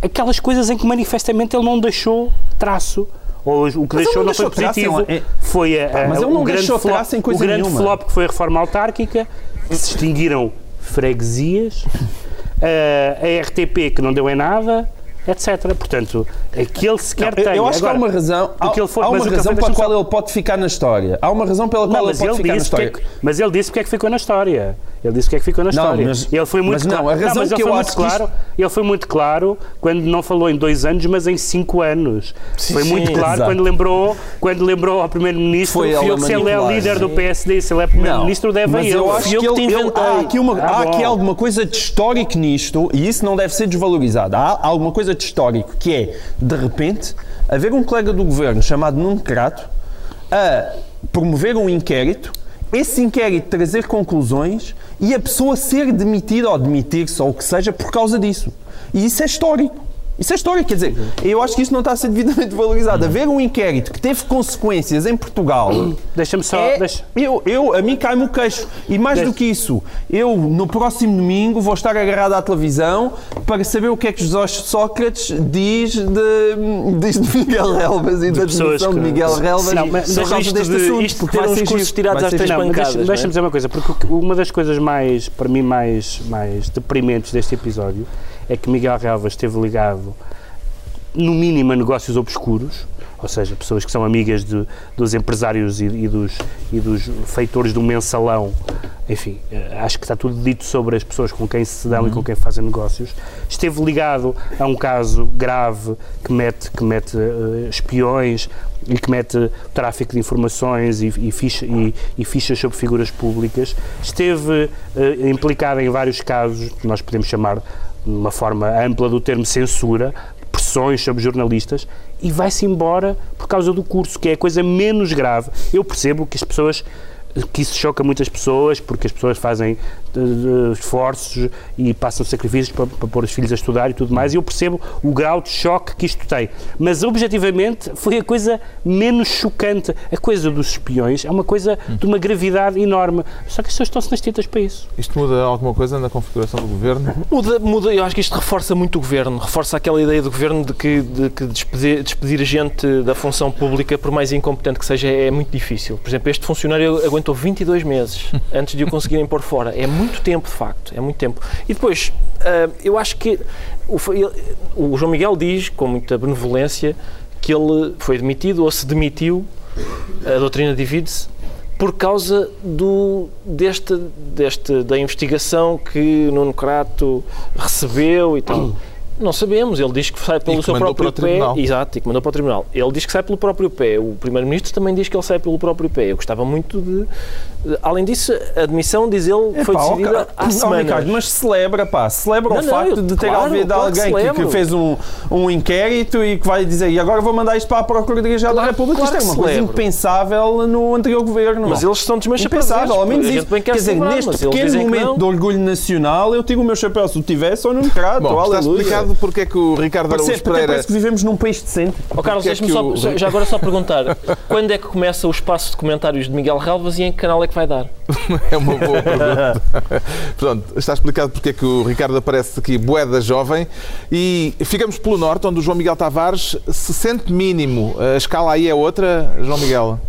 aquelas coisas em que manifestamente ele não deixou traço. Ou o que Mas deixou não foi deixou traço, positivo. é- Foi a, a- mas ele o não grande deixou flop, traço em coisa o grande nenhuma. flop que foi a reforma autárquica, que se extinguiram freguesias, a, a RTP que não deu em nada, etc. Portanto, aquele sequer Eu- tem. Eu acho Agora, que há uma razão, há, que ele foi- há uma que ele razão foi- pela qual só- ele pode ficar na história. Há uma razão pela qual Não, ele mas pode ele, ficar na é história. que, mas ele disse porque é que ficou na história. Ele disse porque é que ficou na Não, história. mas- ele foi muito mas não, claro. a razão mas ele que foi eu muito acho que isto- claro. Ele foi muito claro quando não falou em dois anos, mas em cinco anos. foi sim, muito claro exato. quando lembrou, quando lembrou ao primeiro-ministro Foi ele a se ele é líder do PSD, se ele é primeiro-ministro, deve a mas ele. eu acho que, ele, te ele- inventei. há, aqui uma- Ah, há aqui alguma coisa de histórico nisto e isso não deve ser desvalorizado. Há alguma coisa de histórico que é, de repente, haver um colega do governo chamado Nuno Crato a promover um inquérito, esse inquérito trazer conclusões e a pessoa ser demitida ou demitir-se ou o que seja por causa disso. E isso é histórico. Isso é histórico, quer dizer, eu acho que isso não está a ser devidamente valorizado. Haver um inquérito que teve consequências em Portugal. Deixa-me só. É, deixa- eu, eu, a mim cai-me o queixo. E mais Deixa- do que isso, eu no próximo domingo vou estar agarrado à televisão para saber o que é que José Sócrates diz de, diz de Miguel Relvas e da pessoas demissão de que- Miguel Relvas mas- mas causa deste de- assunto. isto de porque ter uns cursos tirados às três deixa- não é? Deixa-me dizer uma coisa, porque uma das coisas mais, para mim, mais, mais deprimentes deste episódio é que Miguel Relvas esteve ligado, no mínimo, a negócios obscuros, ou seja, pessoas que são amigas de- dos empresários e, e dos, e dos feitores do mensalão. Enfim, eh, acho que está tudo dito sobre as pessoas com quem se dão e com quem fazem negócios. Esteve ligado a um caso grave que mete, que mete eh, espiões e que mete tráfico de informações e, e, ficha- e- e fichas sobre figuras públicas. Esteve eh, implicado em vários casos, que nós podemos chamar uma forma ampla do termo censura, pressões sobre jornalistas e vai-se embora por causa do curso, que é a coisa menos grave. Eu percebo que as pessoas que isso choca muitas pessoas, porque as pessoas fazem esforços e passam sacrifícios para, para pôr os filhos a estudar e tudo mais, e eu percebo o grau de choque que isto tem. Mas, objetivamente, foi a coisa menos chocante. A coisa dos espiões é uma coisa de uma gravidade enorme. Só que as pessoas estão-se nas tintas para isso. Isto muda alguma coisa na configuração do governo? Muda, muda, eu acho que isto reforça muito o governo, reforça aquela ideia do governo de que, de que despedir, despedir gente da função pública, por mais incompetente que seja, é muito difícil. Por exemplo, este funcionário aguentou 22 meses antes de o conseguirem pôr fora. É muito tempo, de facto, é muito tempo. E depois, ah, eu acho que o, o João Miguel diz, com muita benevolência, que ele foi demitido ou se demitiu, a doutrina divide-se, por causa do, deste, deste, da investigação que Nuno Crato recebeu e tal. Não sabemos, ele diz que sai pelo que seu próprio pé. Exato, e que mandou para o tribunal. Ele diz que sai pelo próprio pé. O Primeiro-Ministro também diz que ele sai pelo próprio pé. Eu gostava muito de. De- Além disso, a admissão, diz ele, foi Epá, ó, decidida cara, há semanas. Ricardo, mas celebra, pá, celebra Não, o não, facto eu- de ter claro, havido claro alguém que, que fez um, um inquérito e que vai dizer e agora vou mandar isto para a Procuradoria-Geral da Claro- República. claro isto é uma coisa celebro. impensável no anterior governo. Mas não. eles estão desmanchados. Impensável, ao menos isso. quer Quer dizer, celebrar, neste pequeno momento não. de orgulho nacional, eu tiro o meu chapéu se o tivesse ou no Crato, Bom, está explicado porque é que o Ricardo Parece, Araújo até Pereira... parece que vivemos num país decente. Ó Carlos, Porque é deixa-me só- já agora só perguntar, quando é que começa o espaço de comentários de Miguel Relvas e em que canal é que vai dar? É uma boa pergunta. Pronto, está explicado porque é que o Ricardo aparece aqui boeda jovem e ficamos pelo norte, onde o João Miguel Tavares se sente mínimo. A escala aí é outra, João Miguel?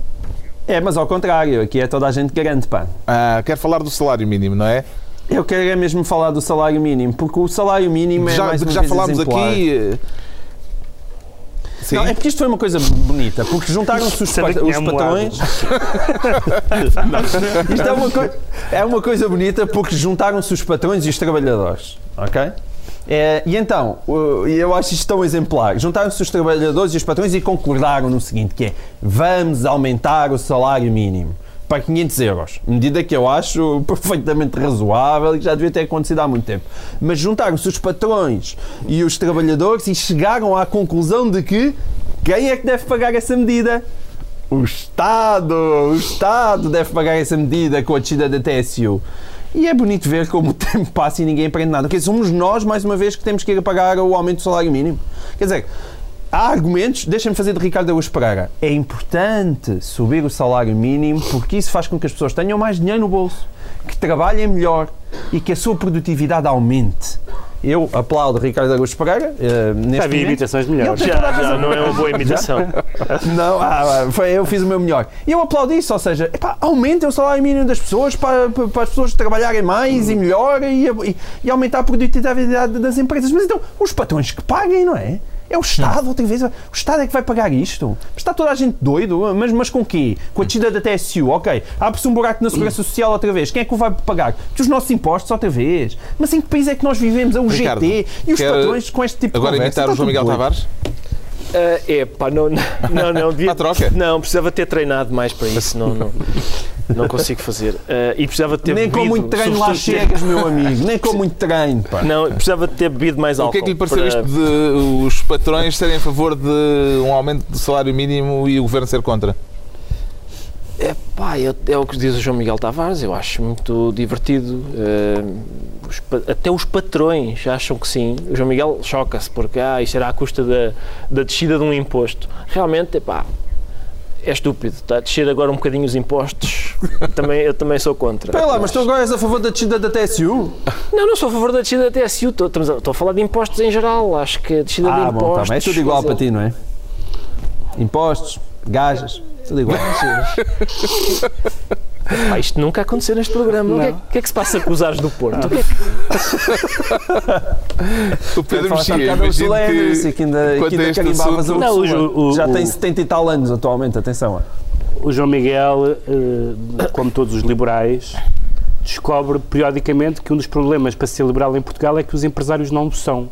É, mas ao contrário, aqui é toda a gente garante, pá. Ah, quer falar do salário mínimo, não é? Eu quero é mesmo falar do salário mínimo, porque o salário mínimo é já, mais que uma já falámos exemplar. aqui. Sim. Não, é porque isto foi uma coisa bonita, porque juntaram-se os, pat- que os é patrões. Isto é uma, é uma coisa bonita porque juntaram-se os patrões e os trabalhadores, ok? É, e então, eu acho isto tão exemplar. Juntaram-se os trabalhadores e os patrões e concordaram no seguinte, que é, vamos aumentar o salário mínimo para 500 euros. Medida que eu acho perfeitamente razoável e que já devia ter acontecido há muito tempo. Mas juntaram-se os patrões e os trabalhadores e chegaram à conclusão de que quem é que deve pagar essa medida? O Estado! O Estado deve pagar essa medida com a descida da TSU. E é bonito ver como o tempo passa e ninguém aprende nada. Porque somos nós, mais uma vez, que temos que ir pagar o aumento do salário mínimo. Quer dizer, há argumentos, deixa-me fazer de Ricardo Araújo Pereira. É importante subir o salário mínimo porque isso faz com que as pessoas tenham mais dinheiro no bolso, que trabalhem melhor e que a sua produtividade aumente. Eu aplaudo Ricardo Araújo Pereira. eh, neste Já vi momento. imitações melhores. Já, já não é uma boa imitação. Não, ah, foi, eu fiz o meu melhor. E eu aplaudo isso, ou seja, epá, aumentem o salário mínimo das pessoas para, para, as pessoas trabalharem mais e melhor e, e- e aumentar a produtividade das empresas. Mas então, os patrões que paguem, não é? É o Estado, outra vez. O Estado é que vai pagar isto. Está toda a gente doido, mas, mas com quê? Com a descida da TSU, ok. Abre-se um buraco na Segurança Social outra vez. Quem é que o vai pagar? Os nossos impostos outra vez. Mas em que país é que nós vivemos? É o Ricardo, GT e os patrões com este tipo de Agora conversa. imitar o João Miguel doido. Tavares? Ah, é pá, não, não, não, devia, troca? Não, precisava ter treinado mais para isso, não, não, não consigo fazer. Ah, e precisava ter Nem com muito treino lá chegas, meu amigo. Nem com muito treino, pá. Não, precisava de ter bebido mais O álcool. que é que lhe pareceu para- isto de os patrões serem a favor de um aumento do salário mínimo e o governo ser contra? É pá, é, é o que diz o João Miguel Tavares, eu acho muito divertido. Eh, os até os patrões acham que sim. O João Miguel choca-se porque ah, isto era à custa da, da descida de um imposto. Realmente, epá, é estúpido. Está a descer agora um bocadinho os impostos. também, eu também sou contra. Espera lá, mas tu agora és a favor da descida da TSU? Não, não sou a favor da descida da TSU. Estou, a, estou a falar de impostos em geral. Acho que a descida de Ah, bom, impostos. tá bem. É tudo igual para ti, não é? Impostos, gajas, tudo igual. Pá, isto nunca aconteceu neste programa. O que, é, o que é que se passa com os ares do Porto? O que é que- O Pedro Mexia, imagino e que que ainda, que a ainda carimbavas assunto- Não, o- o- Já tem 70 e tal anos atualmente, atenção. O João Miguel, eh, como todos os liberais, descobre periodicamente que um dos problemas para ser liberal em Portugal é que os empresários não o são.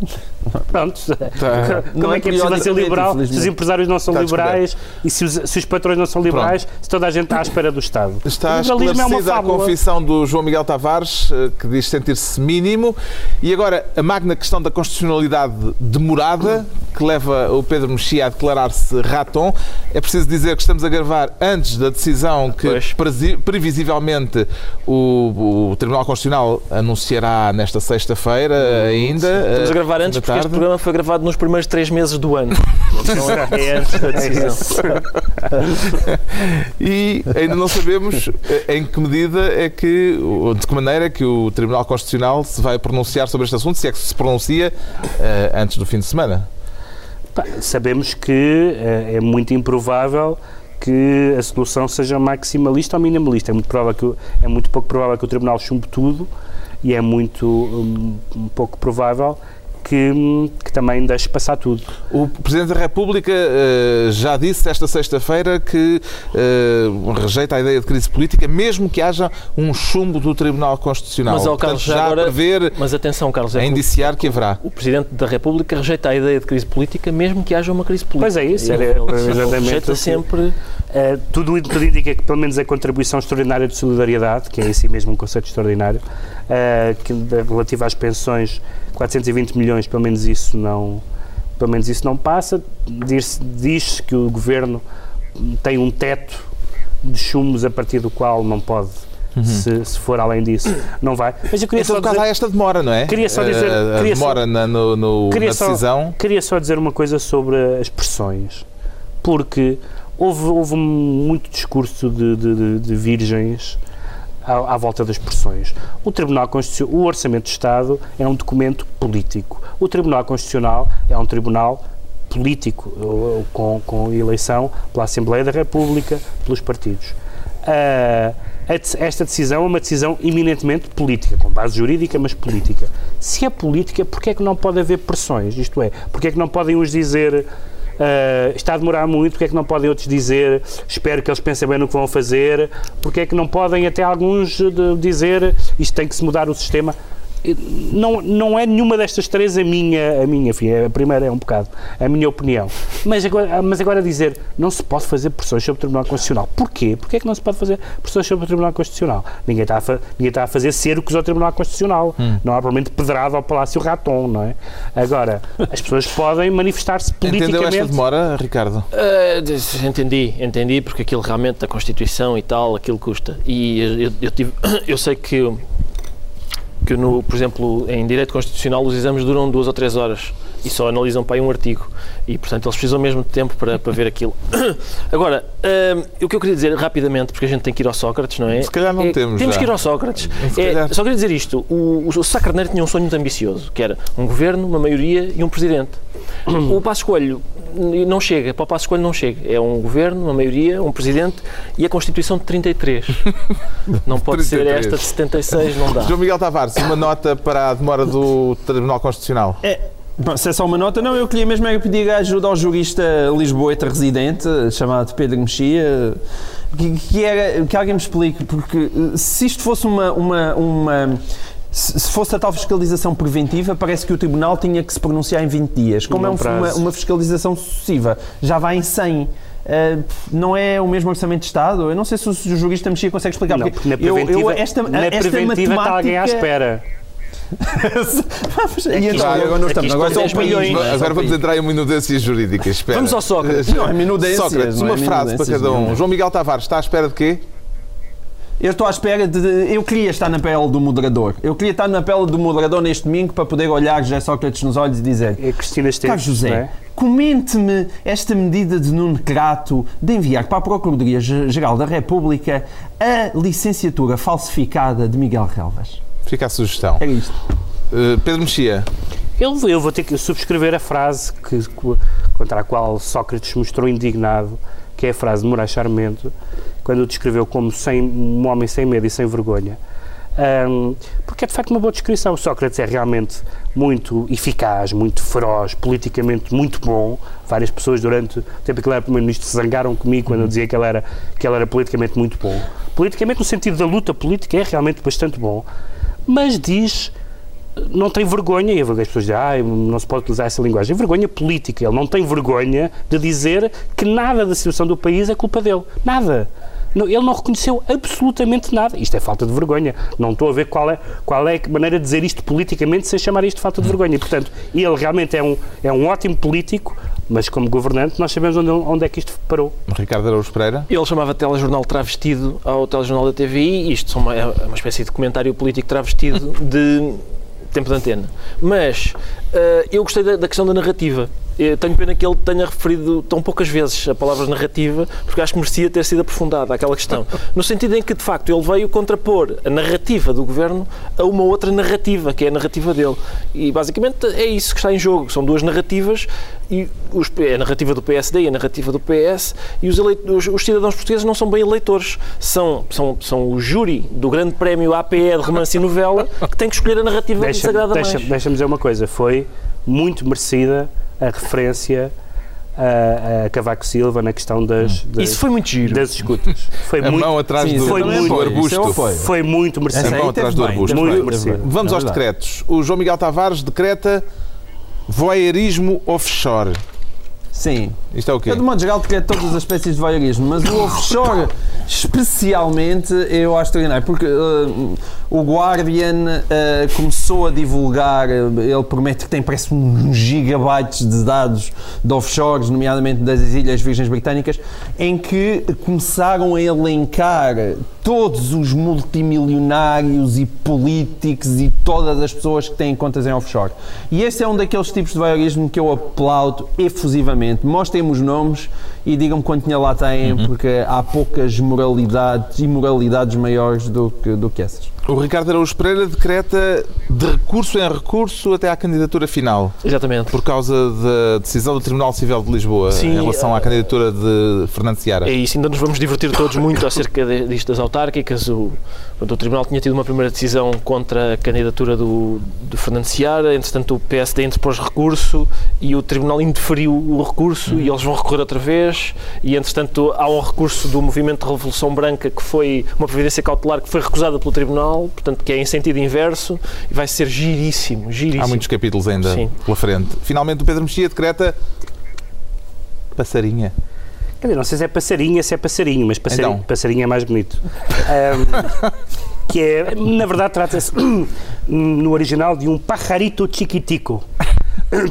Pronto. Como Não é é que é possível ser liberal se os empresários não são Está a liberais e se os, se os patrões não são liberais, se toda a gente está à espera do Estado? Está é esclarecida a fábula. confissão do João Miguel Tavares, eh, que diz sentir-se mínimo. E agora, a magna questão da constitucionalidade demorada, que leva o Pedro Mexia a declarar-se raton. É preciso dizer que estamos a gravar antes da decisão que Pois. previsivelmente o, o Tribunal Constitucional anunciará nesta sexta-feira ainda. Estamos a eh, gravar antes porque este programa foi gravado nos primeiros três meses do ano. Então é, é antes da decisão. E ainda não sabemos eh, em que medida é que, ou de que maneira é que o Tribunal Constitucional se vai pronunciar sobre este assunto, se é que se pronuncia eh, antes do fim de semana. Sabemos que eh, é muito improvável que a solução seja maximalista ou minimalista. É muito, provável que, é muito pouco provável que o Tribunal chumbe tudo e é muito um pouco provável que, que também deixe passar tudo. O Presidente da República eh, já disse esta sexta-feira que eh, rejeita a ideia de crise política, mesmo que haja um chumbo do Tribunal Constitucional. Mas, Portanto, Carlos, já já agora- a prever, Mas atenção, Carlos, é indiciar que haverá. o Presidente da República rejeita a ideia de crise política, mesmo que haja uma crise política. Pois é isso, Ele- exatamente rejeita sempre. Uh, tudo, tudo indica que, pelo menos, a contribuição extraordinária de solidariedade, que é em si mesmo um conceito extraordinário, uh, que, relativa às pensões, 420 milhões, pelo menos isso não, pelo menos isso não passa. Diz-se diz que o governo tem um teto de chumos a partir do qual não pode, se, se for além disso, não vai. Mas eu queria Em só dizer- há esta demora, não é? Queria só dizer- Eh, A queria só- demora na, no- no- Queria na só- decisão. Queria só dizer uma coisa sobre as pressões, porque houve, houve muito discurso de, de- de- virgens à, à volta das pressões. O Tribunal Constitucional, o Orçamento de Estado é um documento político. O Tribunal Constitucional é um tribunal político, ou com, com eleição pela Assembleia da República, pelos partidos. De- esta decisão é uma decisão eminentemente política, com base jurídica, mas política. Se é política, porquê é que não pode haver pressões? Isto é, porquê é que não podem uns dizer ah, está a demorar muito, porque é que não podem outros dizer espero que eles pensem bem no que vão fazer, porque é que não podem até alguns dizer isto tem que se mudar o sistema. Não, não é nenhuma destas três a minha, a minha filha. A primeira é um bocado a minha opinião. Mas agora, mas agora dizer não se pode fazer pressões sobre o Tribunal Constitucional. Porquê? Porquê é que não se pode fazer pressões sobre o Tribunal Constitucional? Ninguém está a, fa- ninguém está a fazer cercos ao Tribunal Constitucional. Não há provavelmente pedrada ao Palácio Raton, não é? Agora, as pessoas podem manifestar-se Entendeu esta politicamente. demora, Ricardo? Des- entendi, entendi, porque aquilo realmente, a Constituição e tal, aquilo custa. E eu, eu- eu tive, eu sei que, que no, por exemplo, em Direito Constitucional os exames duram duas ou três horas e só analisam para aí um artigo. E, portanto, eles precisam mesmo de tempo para, para ver aquilo. Agora, ah, o que eu queria dizer rapidamente, porque a gente tem que ir ao Sócrates, não é? Se calhar não É- temos Temos já. que ir ao Sócrates. É, só queria dizer isto: o, o Sá Carneiro tinha um sonho muito ambicioso, que era um governo, uma maioria e um presidente. O Passo Coelho não chega, para o Passo Coelho não chega. É um governo, uma maioria, um presidente e a Constituição de 33. Não pode ser 33. esta de 76, não dá. João Miguel Tavares, uma nota para a demora do Tribunal Constitucional. É, bom, se é só uma nota, não, eu queria mesmo é pedir ajuda ao jurista lisboeta residente, chamado Pedro Mexia, que, que, era, que alguém me explique, porque eh, se isto fosse uma. uma, uma se se fosse a tal fiscalização preventiva, parece que o Tribunal tinha que se pronunciar em 20 dias. Como é um- uma, uma fiscalização sucessiva, já vai em 100. Eh, não é o mesmo orçamento de Estado? Eu não sei se o, jurista Mexia consegue explicar. Não, porque porque na eu- preventiva, eu- esta, na esta preventiva está alguém à matemática- e então, agora não estamos. Agora é são 10 país. milhões. é? São Agora vamos entrar em minudências jurídicas. Espera. Vamos ao Sócrates. Não, é minudências, Sócrates, não é uma frase para cada um. é? João Miguel Tavares, está à espera de quê? Eu estou à espera de. Eu queria estar na pele do moderador. Eu queria estar na pele do moderador neste domingo para poder olhar José Sócrates nos olhos e dizer: É Cristina Esteves. Carlos José, é? comente-me esta medida de Nuno Crato de enviar para a Procuradoria-Geral da República a licenciatura falsificada de Miguel Relvas. Fica a sugestão. Era isto. Uh, Pedro Mexia, Eu, vou- eu vou ter que subscrever a frase que, co- contra a qual Sócrates mostrou indignado, que é a frase de Moraes Charmento, quando o descreveu como sem, um homem sem medo e sem vergonha. Ahm, porque é de facto uma boa descrição. Sócrates é realmente muito eficaz, muito feroz, politicamente muito bom. Várias pessoas durante o tempo em que ele era primeiro-ministro se zangaram comigo quando eu dizia que ele, era, que ele era politicamente muito bom. Politicamente, no sentido da luta política, é realmente bastante bom. Mas diz não tem vergonha, e as pessoas dizem, ah, não se pode utilizar essa linguagem, vergonha política. Ele não tem vergonha de dizer que nada da situação do país é culpa dele. Nada. Não, ele não reconheceu absolutamente nada. Isto é falta de vergonha. Não estou a ver qual é, qual é a maneira de dizer isto politicamente sem chamar isto de falta de vergonha. E, portanto, ele realmente é um, é um ótimo político, mas como governante nós sabemos onde, onde é que isto parou. Ricardo Araújo Pereira. Ele chamava telejornal travestido ao telejornal da TVI e isto são uma, é uma espécie de comentário político travestido de tempo de antena. Mas eu gostei da, da questão da narrativa. Eu tenho pena que ele tenha referido tão poucas vezes a palavra narrativa, porque acho que merecia ter sido aprofundada aquela questão. No sentido em que, de facto, ele veio contrapor a narrativa do governo a uma outra narrativa, que é a narrativa dele. E basicamente é isso que está em jogo. São duas narrativas, e os, é a narrativa do PSD e a narrativa do PS, e os, eleit- os- os cidadãos portugueses não são bem eleitores. São, são, são o júri do Grande Prémio APE de Romance e Novela que tem que escolher a narrativa que Deixa- agrada deixa- mais. Deixa-me dizer uma coisa: foi muito merecida a referência a, a Cavaco Silva na questão das, das, Isso foi muito giro. das escutas. Foi A muito, mão atrás Sim, do, foi do muito- arbusto. Eu foi. foi muito merecido. mão aí atrás do bem, arbusto. Muito bem, merecido. Vamos É aos decretos. O João Miguel Tavares decreta voyeurismo offshore. Sim. Isto é o quê? Eu, de modo geral, queria todas as espécies de voyeurismo, mas o offshore, especialmente, eu acho extraordinário, porque uh, o Guardian uh, começou a divulgar, uh, ele promete que tem, parece, uns gigabytes de dados de offshores, nomeadamente das Ilhas Virgens Britânicas, em que começaram a elencar todos os multimilionários e políticos e todas as pessoas que têm contas em offshore. E este é um daqueles tipos de voyeurismo que eu aplaudo efusivamente. Mostrem-me os nomes e digam-me quanto dinheiro lá têm, porque há poucas moralidades e moralidades maiores do que, do que essas. O Ricardo Araújo Pereira decreta de recurso em recurso até à candidatura final, Exatamente. por causa da decisão do Tribunal Civil de Lisboa Sim, em relação à eh, candidatura de Fernando Seara. É isso, ainda nos vamos divertir todos muito acerca de- disto das autárquicas. O, o Tribunal tinha tido uma primeira decisão contra a candidatura do, do Fernando Seara, entretanto o PSD interpôs recurso e o Tribunal indeferiu o recurso e eles vão recorrer outra vez e entretanto há um recurso do Movimento de Revolução Branca que foi uma providência cautelar que foi recusada pelo Tribunal, portanto que é em sentido inverso e vai ser giríssimo, giríssimo. Há muitos capítulos ainda Sim. pela frente. Finalmente o Pedro Mexia decreta passarinha. Quer dizer, não sei se é passarinha, se é passarinho, mas passarinho, Então. passarinho é mais bonito. Ahm, que é, na verdade, trata-se no original de um pajarito chiquitico,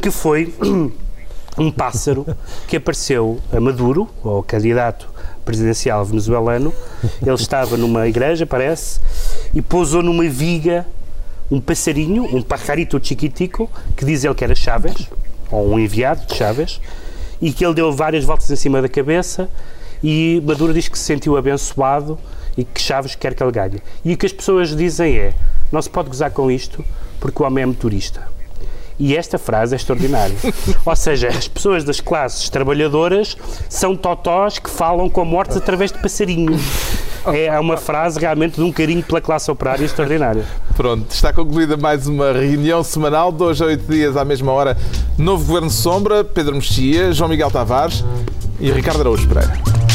que foi um pássaro que apareceu a Maduro, ou candidato presidencial venezuelano. Ele estava numa igreja, parece, e pousou numa viga um passarinho, um pajarito chiquitico, que diz ele que era Chávez, ou um enviado de Chávez, e que ele deu várias voltas em cima da cabeça e Maduro diz que se sentiu abençoado e que Chaves quer que ele ganhe. E o que as pessoas dizem é, não se pode gozar com isto porque o homem é motorista. E esta frase é extraordinária. Ou seja, as pessoas das classes trabalhadoras são totós que falam com a morte através de passarinhos. É uma frase realmente de um carinho pela classe operária extraordinária. Pronto, está concluída mais uma reunião semanal, hoje a oito dias à mesma hora. Novo Governo Sombra, Pedro Mexia, João Miguel Tavares e Ricardo Araújo Pereira.